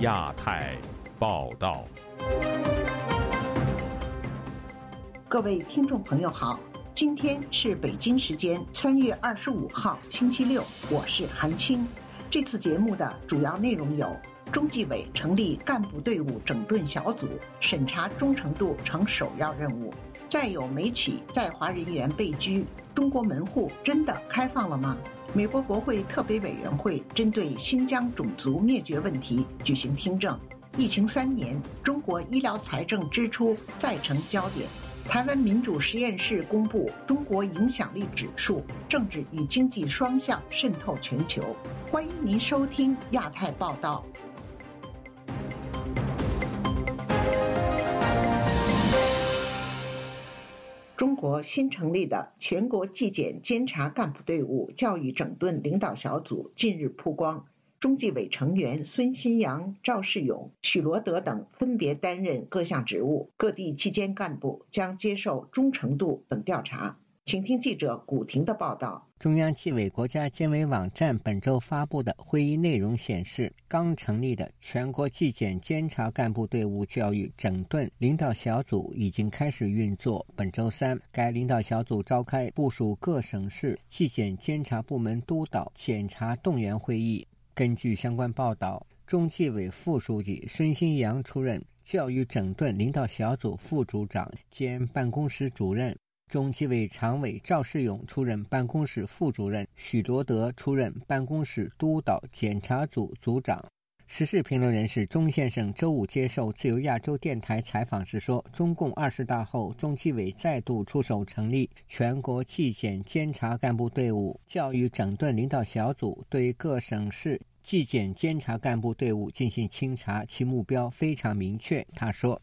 亚太报道，各位听众朋友好，今天是北京时间三月二十五号星期六，我是韩青。这次节目的主要内容有：中纪委成立干部队伍整顿小组，审查忠诚度成首要任务；再有美企在华人员被拘，中国门户真的开放了吗？美国国会特别委员会针对新疆种族灭绝问题举行听证。疫情三年，中国医疗财政支出再成焦点。台湾民主实验室公布中国影响力指数，政治与经济双向渗透全球。欢迎您收听亚太报道。中国新成立的全国纪检监察干部队伍教育整顿领导小组近日曝光，中纪委成员孙新阳、赵世勇、许罗德等分别担任各项职务，各地纪监干部将接受忠诚度等调查。请听记者古婷的报道。中央纪委国家监委网站本周发布的会议内容显示，刚成立的全国纪检监察干部队伍教育整顿领导小组已经开始运作。本周三，该领导小组召开部署各省市纪检监察部门督导检查动员会议。根据相关报道，中纪委副书记孙新阳出任教育整顿领导小组副组长兼办公室主任。中纪委常委赵世勇出任办公室副主任，许罗德出任办公室督导检查组组长。时事评论人士钟先生周五接受自由亚洲电台采访时说：“中共二十大后，中纪委再度出手成立全国纪检监察干部队伍教育整顿领导小组，对各省市纪检监察干部队伍进行清查，其目标非常明确。”他说：“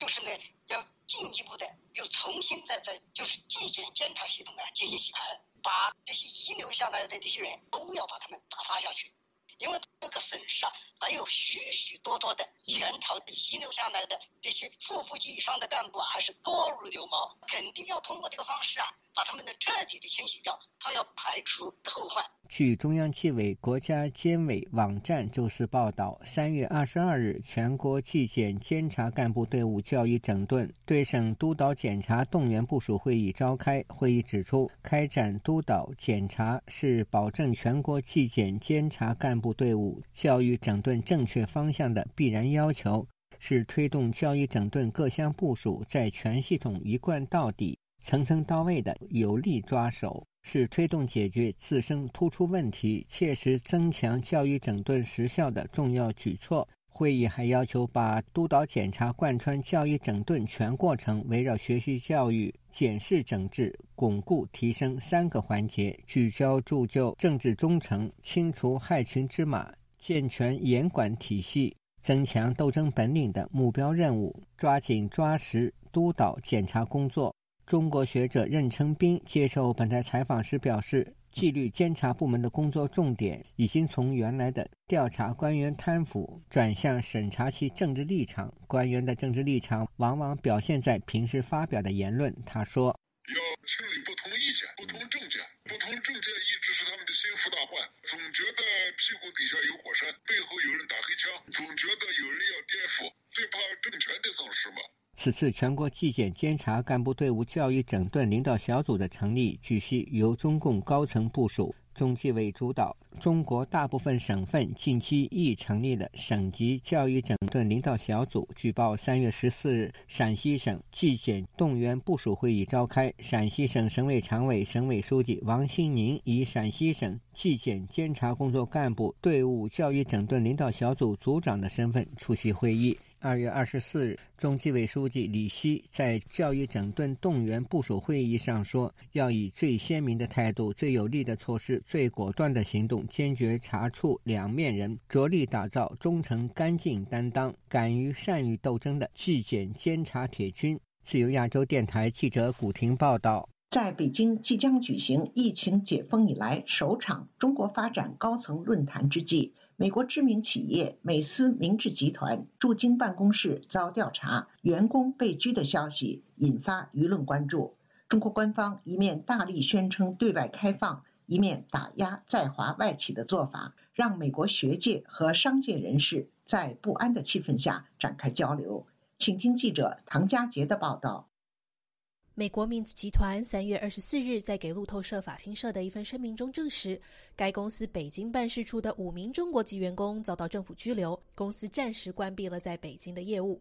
就是呢，要进一步的。”又重新在在就是纪检监察系统啊进行洗牌，把这些遗留下来的这些人都要把他们打发下去，因为这个损失啊还有许许多多的元朝遗留下来的这些副部级以上的干部还是多如牛毛，肯定要通过这个方式啊把他们的彻底的清洗掉，他要排除后患。据中央纪委国家监委网站周四报道，三月二十二日，全国纪检监察干部队伍教育整顿对省督导检查动员部署会议召开。会议指出，开展督导检查是保证全国纪检监察干部队伍教育整顿正确方向的必然要求，是推动教育整顿各项部署在全系统一贯到底、层层到位的有力抓手。是推动解决自身突出问题、切实增强教育整顿实效的重要举措。会议还要求把督导检查贯穿教育整顿全过程，围绕学习教育、检视整治、巩固提升三个环节，聚焦铸就政治忠诚、清除害群之马、健全严管体系、增强斗争本领的目标任务，抓紧抓实督导检查工作。中国学者任成斌接受本台采访时表示，纪律监察部门的工作重点已经从原来的调查官员贪腐，转向审查其政治立场。官员的政治立场往往表现在平时发表的言论。他说：“要清理不同意见、不同政见，不同政见一直是他们的心腹大患，总觉得屁股底下有火山，背后有人打黑枪，总觉得有人要颠覆，最怕政权的丧失嘛。”此次全国纪检监察干部队伍教育整顿领导小组的成立，据悉由中共高层部署，中纪委主导。中国大部分省份近期亦成立了省级教育整顿领导小组。据报，三月十四日，陕西省纪检动员部署会议召开，陕西省省委常委、省委书记王新宁以陕西省纪检监察工作干部队伍教育整顿领导小组组长的身份出席会议。二月二十四日，中纪委书记李希在教育整顿动员部署会议上说：“要以最鲜明的态度、最有力的措施、最果断的行动，坚决查处两面人，着力打造忠诚、干净、担当、敢于善于斗争的纪检监察铁军。”自由亚洲电台记者古婷报道。在北京即将举行疫情解封以来首场中国发展高层论坛之际。美国知名企业美思明治集团驻京办公室遭调查，员工被拘的消息引发舆论关注。中国官方一面大力宣称对外开放，一面打压在华外企的做法，让美国学界和商界人士在不安的气氛下展开交流。请听记者唐佳杰的报道。美国 Mint 集团三月二十四日在给路透社法新社的一份声明中证实，该公司北京办事处的五名中国籍员工遭到政府拘留，公司暂时关闭了在北京的业务。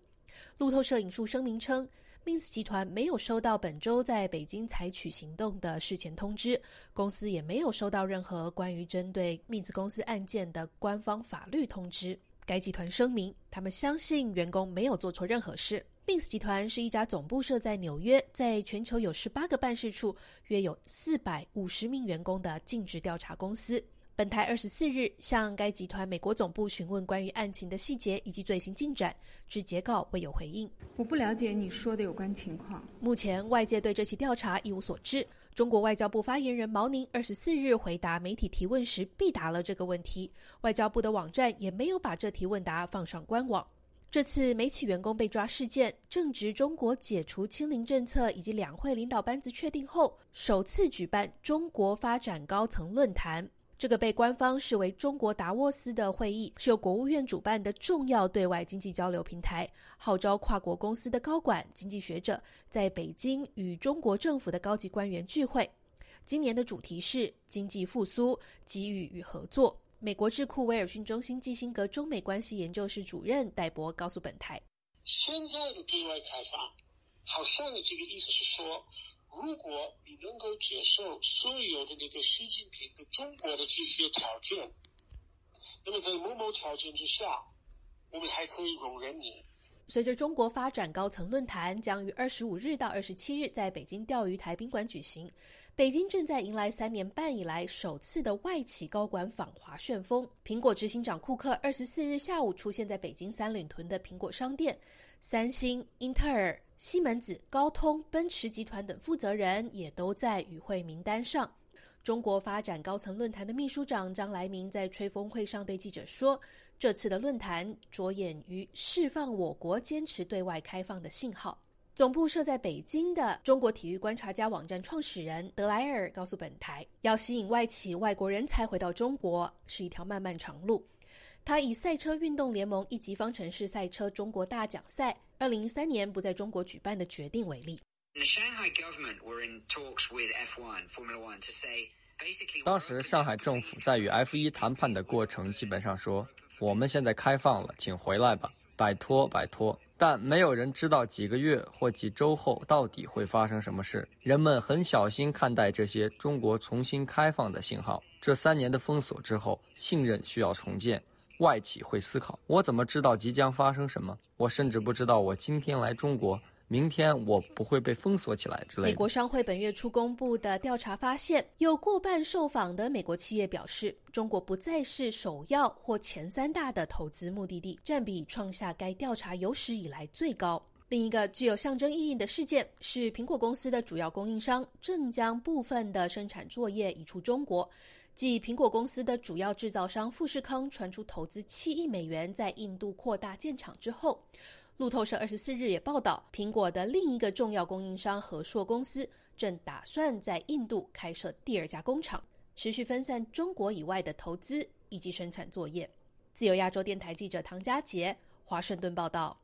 路透社引述声明称，Mint 集团没有收到本周在北京采取行动的事前通知，公司也没有收到任何关于针对 Mint 公司案件的官方法律通知。该集团声明，他们相信员工没有做错任何事。Mins 集团是一家总部设在纽约，在全球有十八个办事处、约有四百五十名员工的尽职调查公司。本台二十四日向该集团美国总部询问关于案情的细节以及最新进展，至截稿未有回应。我不了解你说的有关情况。目前外界对这起调查一无所知。中国外交部发言人毛宁二十四日回答媒体提问时，必答了这个问题。外交部的网站也没有把这题问答放上官网。这次美企员工被抓事件，正值中国解除清零政策以及两会领导班子确定后，首次举办中国发展高层论坛。这个被官方视为中国达沃斯的会议，是由国务院主办的重要对外经济交流平台，号召跨国公司的高管、经济学者在北京与中国政府的高级官员聚会。今年的主题是经济复苏、机遇与合作。美国智库威尔逊中心基辛格中美关系研究室主任戴博告诉本台：“现在的对外开放，好像这个意思是说，如果你能够接受所有的那个习近平的中国的这些条件，那么在某某条件之下，我们还可以容忍你。”随着中国发展高层论坛将于二十五日到二十七日在北京钓鱼台宾馆举行。北京正在迎来三年半以来首次的外企高管访华旋风。苹果执行长库克二十四日下午出现在北京三里屯的苹果商店，三星、英特尔、西门子、高通、奔驰集团等负责人也都在与会名单上。中国发展高层论坛的秘书长张来明在吹风会上对记者说：“这次的论坛着眼于释放我国坚持对外开放的信号。”总部设在北京的中国体育观察家网站创始人德莱尔告诉本台，要吸引外企、外国人才回到中国是一条漫漫长路。他以赛车运动联盟一级方程式赛车中国大奖赛二零一三年不在中国举办的决定为例。当时上海政府在与 F 一谈判的过程，基本上说：“我们现在开放了，请回来吧，摆脱，摆脱。”但没有人知道几个月或几周后到底会发生什么事。人们很小心看待这些中国重新开放的信号。这三年的封锁之后，信任需要重建。外企会思考：我怎么知道即将发生什么？我甚至不知道我今天来中国。明天我不会被封锁起来之类的。美国商会本月初公布的调查发现，有过半受访的美国企业表示，中国不再是首要或前三大的投资目的地，占比创下该调查有史以来最高。另一个具有象征意义的事件是，苹果公司的主要供应商正将部分的生产作业移出中国。继苹果公司的主要制造商富士康传出投资七亿美元在印度扩大建厂之后。路透社二十四日也报道，苹果的另一个重要供应商和硕公司正打算在印度开设第二家工厂，持续分散中国以外的投资以及生产作业。自由亚洲电台记者唐佳杰，华盛顿报道。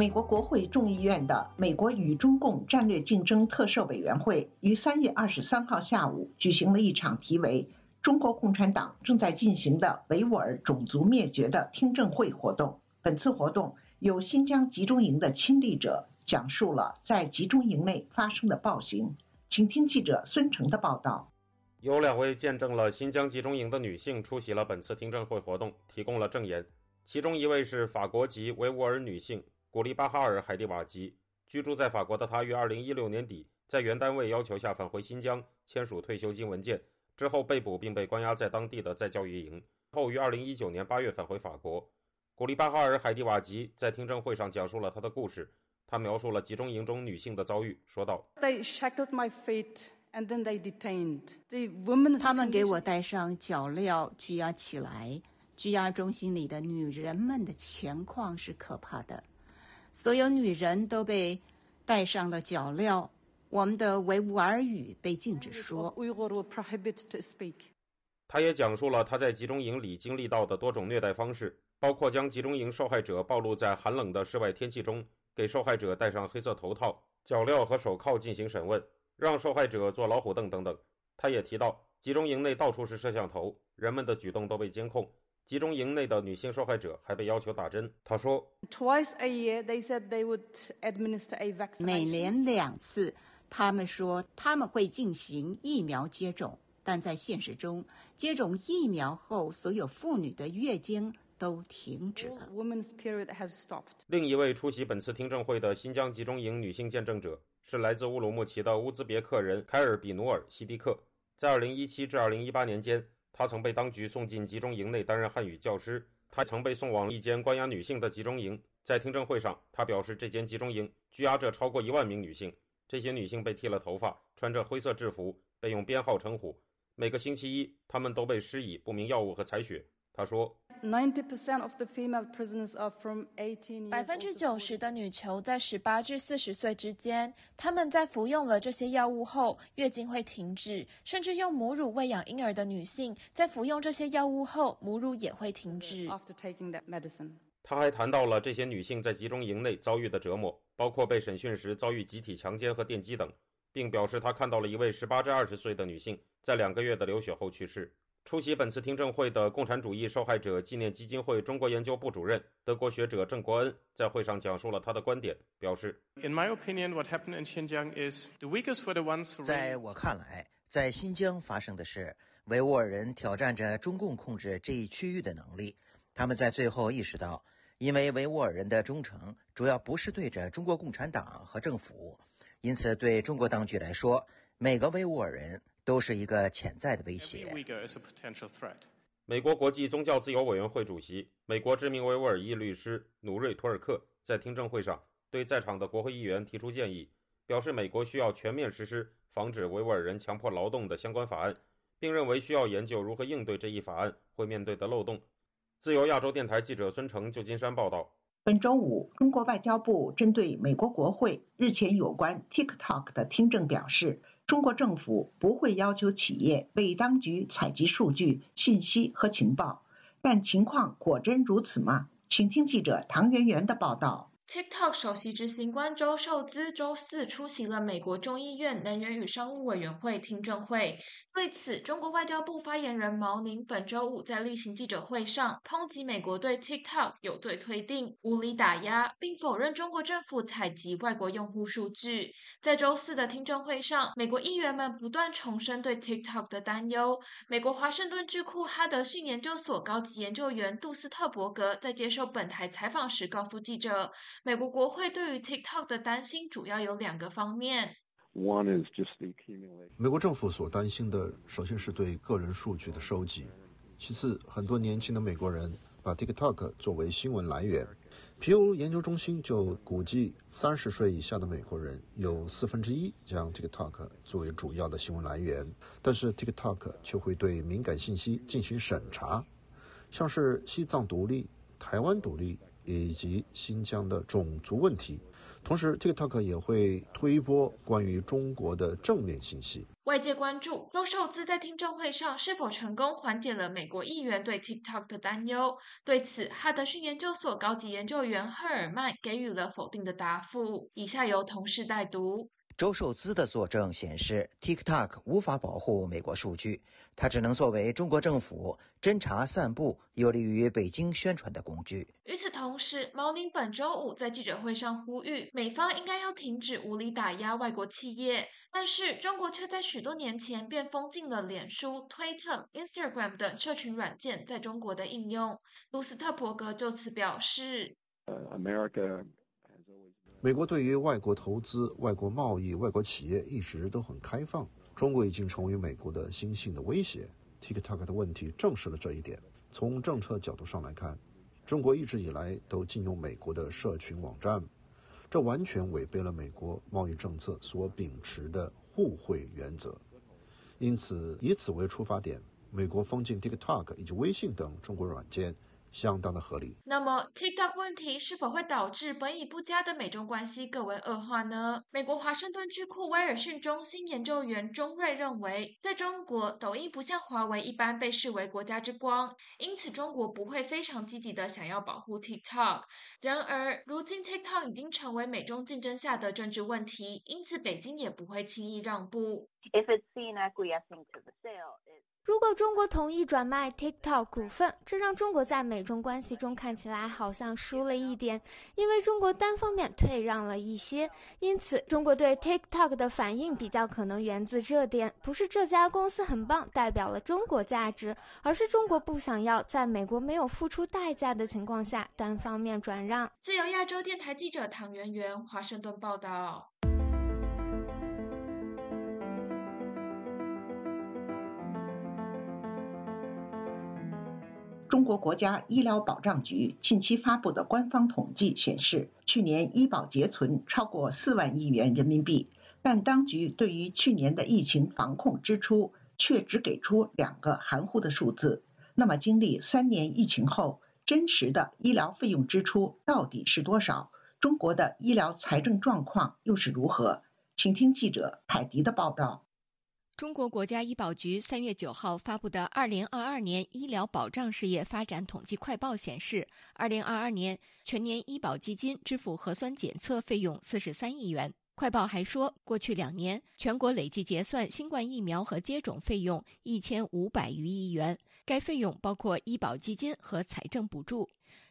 美国国会众议院的美国与中共战略竞争特设委员会于三月二十三号下午举行了一场题为“中国共产党正在进行的维吾尔种族灭绝”的听证会活动。本次活动由新疆集中营的亲历者讲述了在集中营内发生的暴行。请听记者孙成的报道。有两位见证了新疆集中营的女性出席了本次听证会活动，提供了证言。其中一位是法国籍维吾尔女性。古利巴哈尔·海蒂瓦吉居住在法国的他，于2016年底在原单位要求下返回新疆签署退休金文件，之后被捕并被关押在当地的再教育营，后于2019年8月返回法国。古利巴哈尔·海蒂瓦吉在听证会上讲述了他的故事，他描述了集中营中女性的遭遇，说道：“They shackled my feet and then they detained the women.” 他们给我戴上脚镣，拘押起来。拘押中心里的女人们的情况是可怕的。所有女人都被戴上了脚镣，我们的维吾尔语被禁止说。他也讲述了他在集中营里经历到的多种虐待方式，包括将集中营受害者暴露在寒冷的室外天气中，给受害者戴上黑色头套、脚镣和手铐进行审问，让受害者坐老虎凳等等。他也提到，集中营内到处是摄像头，人们的举动都被监控。集中营内的女性受害者还被要求打针。他说：“Twice a year, they said they would administer a vaccine. 每年两次，他们说他们会进行疫苗接种。”但在现实中，接种疫苗后，所有妇女的月经都停止了。另一位出席本次听证会的新疆集中营女性见证者是来自乌鲁木齐的乌兹别克人凯尔比努尔西迪克。在2017至2018年间，他曾被当局送进集中营内担任汉语教师。他曾被送往一间关押女性的集中营。在听证会上，他表示，这间集中营拘押着超过一万名女性，这些女性被剃了头发，穿着灰色制服，被用编号称呼。每个星期一，她们都被施以不明药物和采血。他说：“百分之九十的女囚在十八至四十岁之间，她们在服用了这些药物后，月经会停止。甚至用母乳喂养婴儿的女性，在服用这些药物后，母乳也会停止。”他还谈到了这些女性在集中营内遭遇的折磨，包括被审讯时遭遇集体强奸和电击等。并表示他看到了一位十八至二十岁的女性在两个月的流血后去世。出席本次听证会的共产主义受害者纪念基金会中国研究部主任、德国学者郑国恩在会上讲述了他的观点，表示：“In my opinion, what happened in Xinjiang is the weakest for the ones who…… 在我看来，在新疆发生的是维吾尔人挑战着中共控制这一区域的能力。他们在最后意识到，因为维吾尔人的忠诚主要不是对着中国共产党和政府。”因此，对中国当局来说，每个维吾尔人都是一个潜在的威胁。美国国际宗教自由委员会主席、美国知名维吾尔裔律师努瑞·图尔克在听证会上对在场的国会议员提出建议，表示美国需要全面实施防止维吾尔人强迫劳动的相关法案，并认为需要研究如何应对这一法案会面对的漏洞。自由亚洲电台记者孙成，旧金山报道。本周五，中国外交部针对美国国会日前有关 TikTok 的听证表示，中国政府不会要求企业为当局采集数据、信息和情报。但情况果真如此吗？请听记者唐媛媛的报道。TikTok 首席执行官周受资周四出席了美国众议院能源与商务委员会听证会。对此，中国外交部发言人毛宁本周五在例行记者会上抨击美国对 TikTok 有罪推定、无理打压，并否认中国政府采集外国用户数据。在周四的听证会上，美国议员们不断重申对 TikTok 的担忧。美国华盛顿智库哈德逊研究所高级研究员杜斯特伯格在接受本台采访时告诉记者。美国国会对于 TikTok 的担心主要有两个方面 one is just the kimiwa。美国政府所担心的，首先是对个人数据的收集；其次，很多年轻的美国人把 TikTok 作为新闻来源。皮尤研究中心就估计，三十岁以下的美国人有四分之一将 TikTok 作为主要的新闻来源，但是 TikTok 却会对敏感信息进行审查，像是西藏独立、台湾独立。以及新疆的种族问题，同时 TikTok 也会推波关于中国的正面信息。外界关注周受资在听证会上是否成功缓解了美国议员对 TikTok 的担忧。对此，哈德逊研究所高级研究员赫尔曼给予了否定的答复。以下由同事代读。周受资的作证显示，TikTok 无法保护美国数据，它只能作为中国政府侦查、散布有利于北京宣传的工具。与此同时，毛宁本周五在记者会上呼吁，美方应该要停止无理打压外国企业。但是，中国却在许多年前便封禁了脸书、推特、Instagram 等社群软件在中国的应用。卢斯特伯格就此表示：“America。”美国对于外国投资、外国贸易、外国企业一直都很开放。中国已经成为美国的新兴的威胁。TikTok 的问题证实了这一点。从政策角度上来看，中国一直以来都禁用美国的社群网站，这完全违背了美国贸易政策所秉持的互惠原则。因此，以此为出发点，美国封禁 TikTok 以及微信等中国软件，相当的合理。那么，TikTok 问题是否会导致本已不佳的美中关系更为恶化呢？美国华盛顿智库威尔逊中心研究员钟瑞认为，在中国，抖音不像华为一般被视为国家之光，因此中国不会非常积极的想要保护 TikTok。然而，如今 TikTok 已经成为美中竞争下的政治问题，因此北京也不会轻易让步。如果中国同意转卖 TikTok 股份，这让中国在美中关系中看起来好像输了一点，因为中国单方面退让了一些。因此，中国对 TikTok 的反应比较可能源自这点，不是这家公司很棒，代表了中国价值，而是中国不想要在美国没有付出代价的情况下单方面转让。自由亚洲电台记者唐媛媛，华盛顿报道。中国国家医疗保障局近期发布的官方统计显示，去年医保结存超过四万亿元人民币。但当局对于去年的疫情防控支出却只给出两个含糊的数字。那么，经历三年疫情后，真实的医疗费用支出到底是多少？中国的医疗财政状况又是如何？请听记者凯迪的报道。中国国家医保局三月九号发布的《二零二二年医疗保障事业发展统计快报》显示，二零二二年全年医保基金支付核酸检测费用四十三亿元。快报还说，过去两年全国累计结算新冠疫苗和接种费用一千五百余亿元，该费用包括医保基金和财政补助。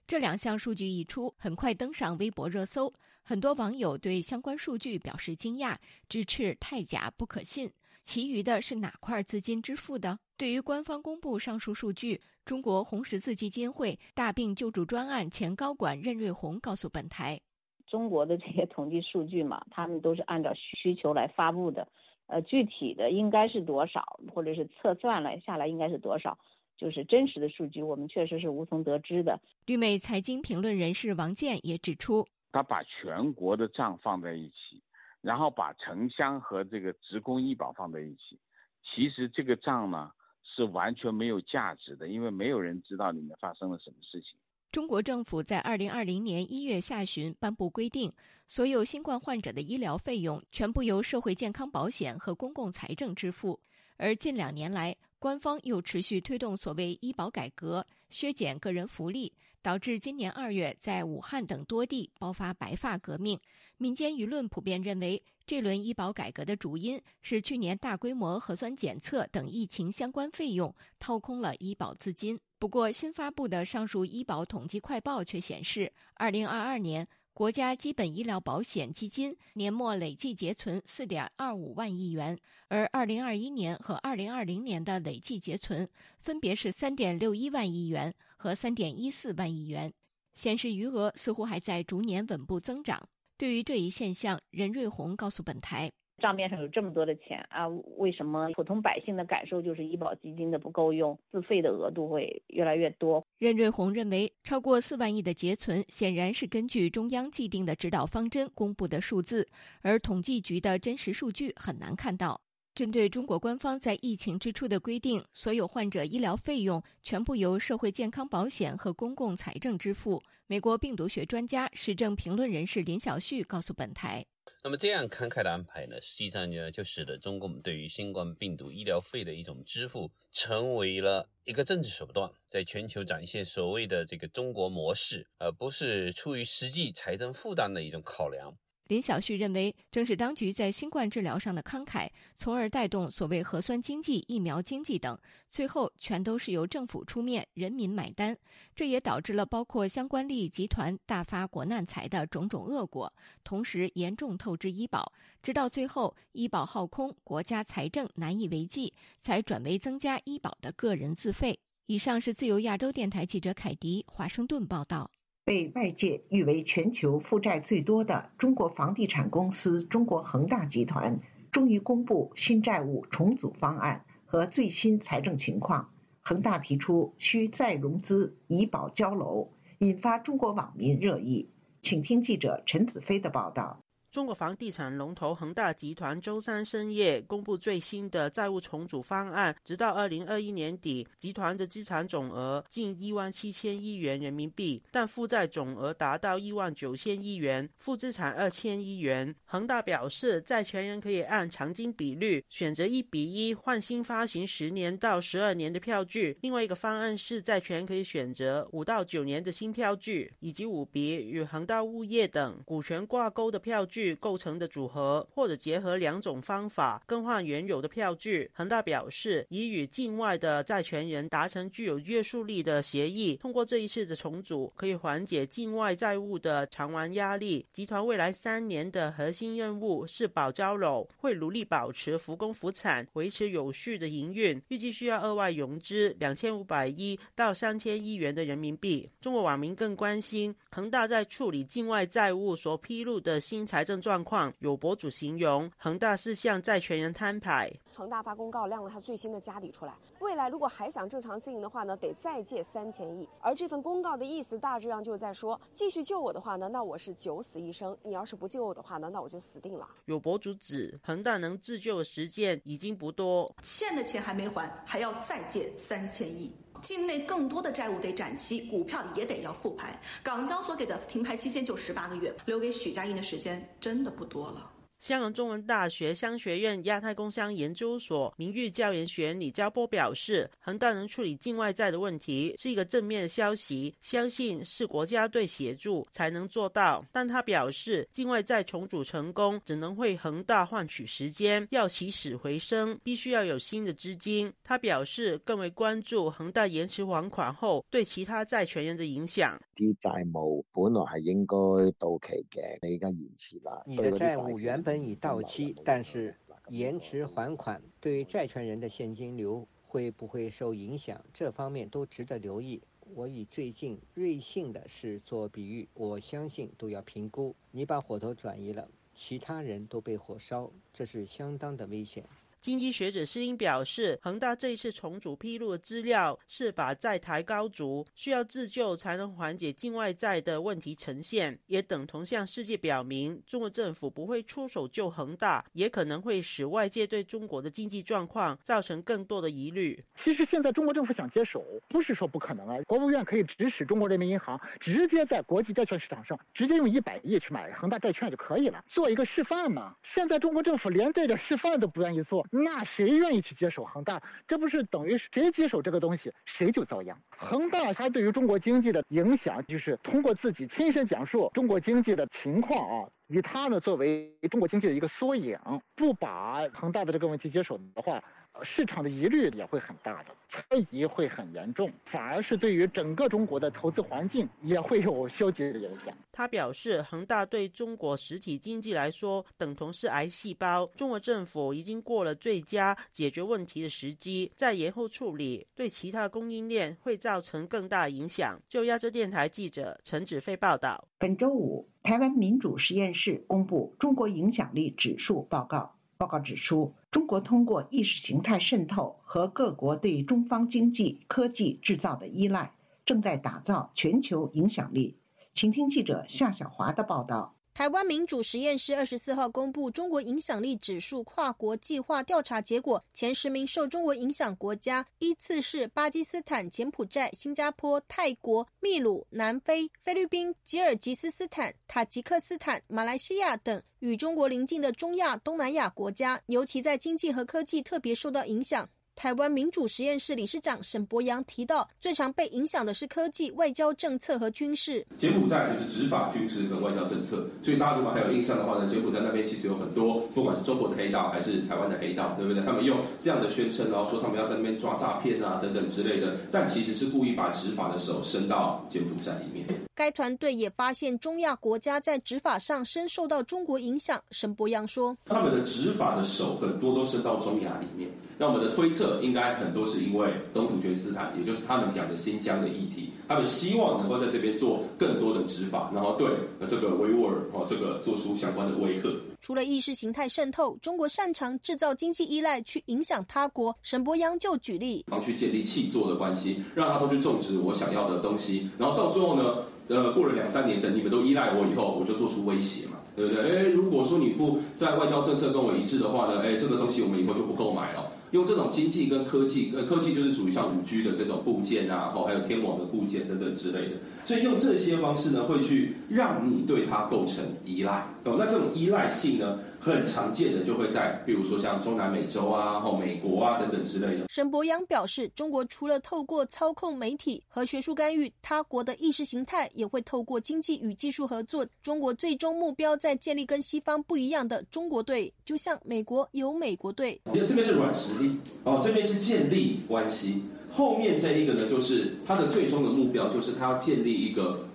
这两项数据一出，很快登上微博热搜，很多网友对相关数据表示惊讶，直斥太假不可信。其余的是哪块资金支付的？对于官方公布上述数据，中国红十字基金会大病救助专案前高管任瑞红告诉本台：“中国的这些统计数据嘛，他们都是按照需求来发布的，呃，具体的应该是多少，或者是测算了下来应该是多少，就是真实的数据，我们确实是无从得知的。”绿媒财经评论人士王健也指出：“他把全国的账放在一起。”然后把城乡和这个职工医保放在一起，其实这个账呢是完全没有价值的，因为没有人知道里面发生了什么事情。中国政府在二零二零年一月下旬颁布规定，所有新冠患者的医疗费用全部由社会健康保险和公共财政支付。而近两年来，官方又持续推动所谓医保改革，削减个人福利。导致今年二月在武汉等多地爆发白发革命，民间舆论普遍认为，这轮医保改革的主因是去年大规模核酸检测等疫情相关费用掏空了医保资金。不过，新发布的上述医保统计快报却显示，二零二二年国家基本医疗保险基金年末累计结存四点二五万亿元，而二零二一年和二零二零年的累计结存分别是三点六一万亿元。和三点一四万亿元，显示余额似乎还在逐年稳步增长。对于这一现象，任瑞红告诉本台：“账面上有这么多的钱啊，为什么普通百姓的感受就是医保基金的不够用，自费的额度会越来越多？”任瑞红认为，超过四万亿的结存显然是根据中央既定的指导方针公布的数字，而统计局的真实数据很难看到。针对中国官方在疫情之初的规定，所有患者医疗费用全部由社会健康保险和公共财政支付。美国病毒学专家、时政评论人士林小旭告诉本台：“那么这样慷慨的安排呢，实际上呢，就使得中共对于新冠病毒医疗费的一种支付，成为了一个政治手段，在全球展现所谓的这个中国模式，而不是出于实际财政负担的一种考量。”林小旭认为，正是当局在新冠治疗上的慷慨，从而带动所谓核酸经济、疫苗经济等，最后全都是由政府出面，人民买单。这也导致了包括相关利益集团大发国难财的种种恶果，同时严重透支医保，直到最后医保耗空，国家财政难以为继，才转为增加医保的个人自费。以上是自由亚洲电台记者凯迪华盛顿报道。被外界誉为全球负债最多的中国房地产公司中国恒大集团，终于公布新债务重组方案和最新财政情况。恒大提出需再融资以保交楼，引发中国网民热议。请听记者陈子飞的报道。中国房地产龙头恒大集团周三深夜公布最新的债务重组方案，直到二零二一年底，集团的资产总额近一万七千亿元人民币，但负债总额达到一万九千亿元，负资产二千亿元。恒大表示，债权人可以按偿金比率选择一比一换新发行十年到十二年的票据，另外一个方案是债权人可以选择五到九年的新票据，以及五笔与恒大物业等股权挂钩的票据。据构成的组合，或者结合两种方法更换原有的票据。恒大表示，已与境外的债权人达成具有约束力的协议，通过这一次的重组，可以缓解境外债务的偿还压力。集团未来三年的核心任务是保交楼，会努力保持复工复产，维持有序的营运。预计需要额外融资两千五百亿到三千亿元的人民币。中国网民更关心恒大在处理境外债务所披露的新财。正状况，有博主形容恒大是向债权人摊牌。恒大发公告亮了他最新的家底出来，未来如果还想正常经营的话呢，得再借三千亿。而这份公告的意思大致上就是在说，继续救我的话呢，那我是九死一生；你要是不救我的话呢，那我就死定了。有博主指，恒大能自救的时间已经不多，欠的钱还没还，还要再借三千亿。境内更多的债务得展期，股票也得要复牌。港交所给的停牌期限就十八个月，留给许家印的时间真的不多了。香港中文大学商学院亚太工商研究所名誉教研学李家波表示，恒大能处理境外债的问题是一个正面的消息，相信是国家队协助才能做到。但他表示，境外债重组成功只能为恒大换取时间，要起死回生，必须要有新的资金。他表示，更为关注恒大延迟还款后对其他债权人的影响。啲债务本来系应该到期嘅，你而家延迟啦，你的债务原本。已到期，但是延迟还款对债权人的现金流会不会受影响？这方面都值得留意。我以最近瑞幸的事做比喻，我相信都要评估。你把火头转移了，其他人都被火烧，这是相当的危险。经济学者施英表示，恒大这一次重组披露的资料是把债台高筑，需要自救才能缓解境外债的问题呈现，也等同向世界表明，中国政府不会出手救恒大，也可能会使外界对中国的经济状况造成更多的疑虑。其实现在中国政府想接手，不是说不可能啊，国务院可以指使中国人民银行直接在国际债券市场上直接用一百亿去买恒大债券就可以了，做一个示范嘛。现在中国政府连这点示范都不愿意做。那谁愿意去接手恒大？这不是等于谁接手这个东西，谁就遭殃。恒大它对于中国经济的影响，就是通过自己亲身讲述中国经济的情况啊，以它呢作为中国经济的一个缩影，不把恒大的这个问题接手的话。市场的疑虑也会很大的，猜疑会很严重，反而是对于整个中国的投资环境也会有消极的影响。他表示，恒大对中国实体经济来说等同是癌细胞，中国政府已经过了最佳解决问题的时机，再延后处理，对其他供应链会造成更大影响。就亚洲电台记者陈子飞报道，本周五，台湾民主实验室公布中国影响力指数报告。报告指出，中国通过意识形态渗透和各国对中方经济、科技制造的依赖，正在打造全球影响力。请听记者夏小华的报道。台湾民主实验室二十四号公布中国影响力指数跨国计划调查结果，前十名受中国影响国家依次是巴基斯坦、柬埔寨、新加坡、泰国、秘鲁、南非、菲律宾、吉尔吉斯斯坦、塔吉克斯坦、马来西亚等与中国邻近的中亚、东南亚国家，尤其在经济和科技特别受到影响。台湾民主实验室理事长沈博阳提到，最常被影响的是科技、外交政策和军事。柬埔寨就是执法、军事跟外交政策，所以大家如果还有印象的话呢，柬埔寨那边其实有很多，不管是中国的黑道还是台湾的黑道，对不对？他们用这样的宣称，然后说他们要在那边抓诈骗啊等等之类的，但其实是故意把执法的手伸到柬埔寨里面。该团队也发现中亚国家在执法上深受到中国影响。沈博阳说，他们的执法的手很多都伸到中亚里面。那我们的推测应该很多是因为东土厥斯坦，也就是他们讲的新疆的议题，他们希望能够在这边做更多的执法，然后对这个维吾尔哦这个做出相关的威吓。除了意识形态渗透，中国擅长制造经济依赖去影响他国。沈博阳就举例，去建立气作的关系，让他们去种植我想要的东西，然后到最后呢？呃，过了两三年，等你们都依赖我以后，我就做出威胁嘛，对不对？哎，如果说你不在外交政策跟我一致的话呢，哎，这个东西我们以后就不购买了。用这种经济跟科技，呃，科技就是属于像五 G 的这种部件啊，后还有天网的部件等等之类的，所以用这些方式呢，会去让你对它构成依赖。哦，那这种依赖性呢？很常见的就会在，比如说像中南美洲啊、或美国啊等等之类的。沈博阳表示，中国除了透过操控媒体和学术干预他国的意识形态，也会透过经济与技术合作。中国最终目标在建立跟西方不一样的中国队，就像美国有美国队。这边是软实力哦，这边是建立关系。后面这一个呢，就是他的最终的目标，就是他要建立一个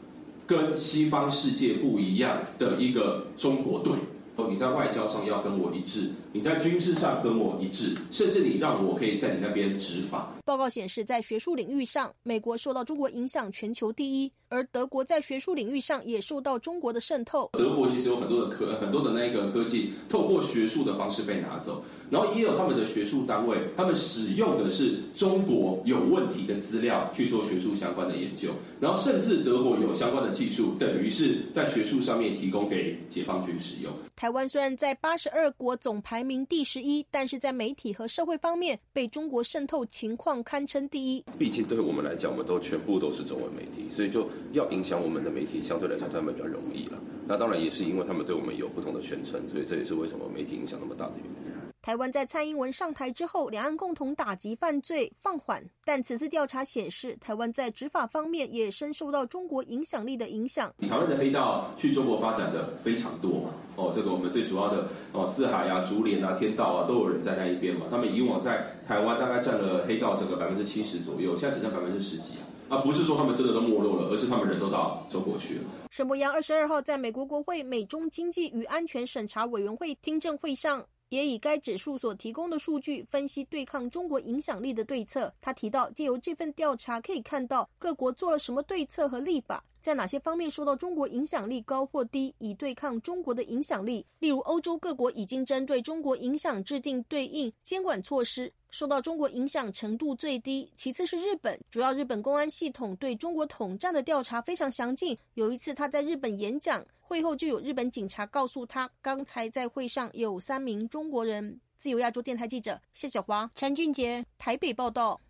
跟西方世界不一样的一个中国队。哦你在外交上要跟我一致，你在军事上跟我一致，甚至你让我可以在你那边执法。报告显示，在学术领域上，美国受到中国影响全球第一，而德国在学术领域上也受到中国的渗透。德国其实有很多的科，很多的那个科技透过学术的方式被拿走。然后也有他们的学术单位，他们使用的是中国有问题的资料去做学术相关的研究，然后甚至德国有相关的技术，等于是在学术上面提供给解放军使用。台湾虽然在八十二国总排名第十一，但是在媒体和社会方面被中国渗透情况堪称第一。毕竟对我们来讲，我们都全部都是中文媒体，所以就要影响我们的媒体，相对来讲他们比较容易了。那当然也是因为他们对我们有不同的宣称，所以这也是为什么媒体影响那么大的原因。台湾在蔡英文上台之后，两岸共同打击犯罪放缓，但此次调查显示，台湾在执法方面也深受到中国影响力的影响。台湾的黑道去中国发展的非常多嘛，哦，这个我们最主要的哦，四海啊、竹联啊、天道啊，都有人在那一边嘛。他们以往在台湾大概占了黑道这个百分之七十左右，现在只剩百分之十几啊，不是说他们真的都没落了，而是他们人都到中国去了。沈博阳二十二号在美国国会美中经济与安全审查委员会听证会上。也以该指数所提供的数据分析对抗中国影响力的对策。他提到，借由这份调查可以看到各国做了什么对策和立法，在哪些方面受到中国影响力高或低，以对抗中国的影响力。例如，欧洲各国已经针对中国影响制定对应监管措施，受到中国影响程度最低。其次是日本，主要日本公安系统对中国统战的调查非常详尽。有一次他在日本演讲。会后就有日本警察告诉他，刚才在会上有三名中国人。自由亚洲电台记者谢小华、陈俊杰台北报道。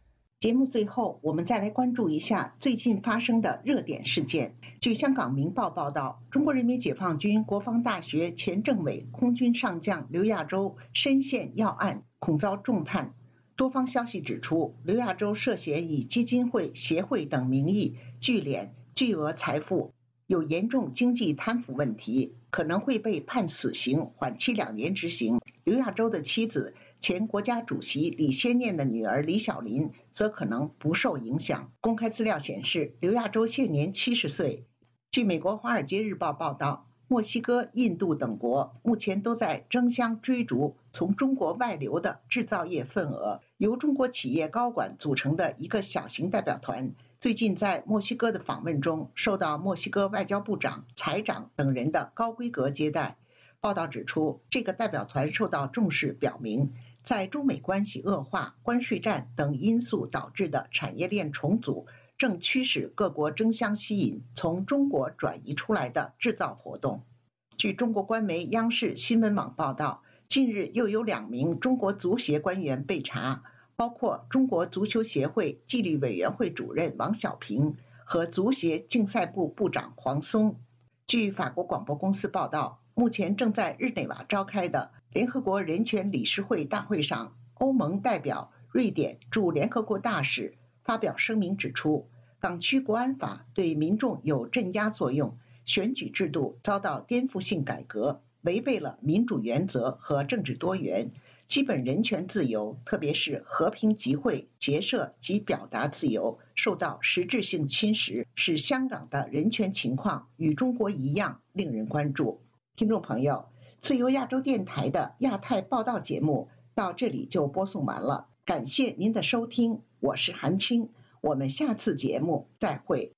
节目最后，我们再来关注一下最近发生的热点事件。据香港《明报》报道，中国人民解放军国防大学前政委、空军上将刘亚洲深陷要案，恐遭重判。多方消息指出，刘亚洲涉嫌以基金会、协会等名义聚敛巨额财富。有严重经济贪腐问题，可能会被判死刑，缓期两年执行。刘亚洲的妻子、前国家主席李先念的女儿李小林则可能不受影响。公开资料显示，刘亚洲现年七十岁。据美国《华尔街日报》报道，墨西哥、印度等国目前都在争相追逐从中国外流的制造业份额。由中国企业高管组成的一个小型代表团。最近在墨西哥的访问中，受到墨西哥外交部长、财长等人的高规格接待。报道指出，这个代表团受到重视，表明在中美关系恶化、关税战等因素导致的产业链重组，正驱使各国争相吸引从中国转移出来的制造活动。据中国官媒央视新闻网报道，近日又有两名中国足协官员被查。包括中国足球协会纪律委员会主任王小平和足协竞赛部部长黄松。据法国广播公司报道，目前正在日内瓦召开的联合国人权理事会大会上，欧盟代表瑞典驻联合国大使发表声明指出，港区国安法对民众有镇压作用，选举制度遭到颠覆性改革，违背了民主原则和政治多元。基本人权自由，特别是和平集会、结社及表达自由，受到实质性侵蚀，使香港的人权情况与中国一样令人关注。听众朋友，自由亚洲电台的亚太报道节目到这里就播送完了，感谢您的收听，我是韩青，我们下次节目再会。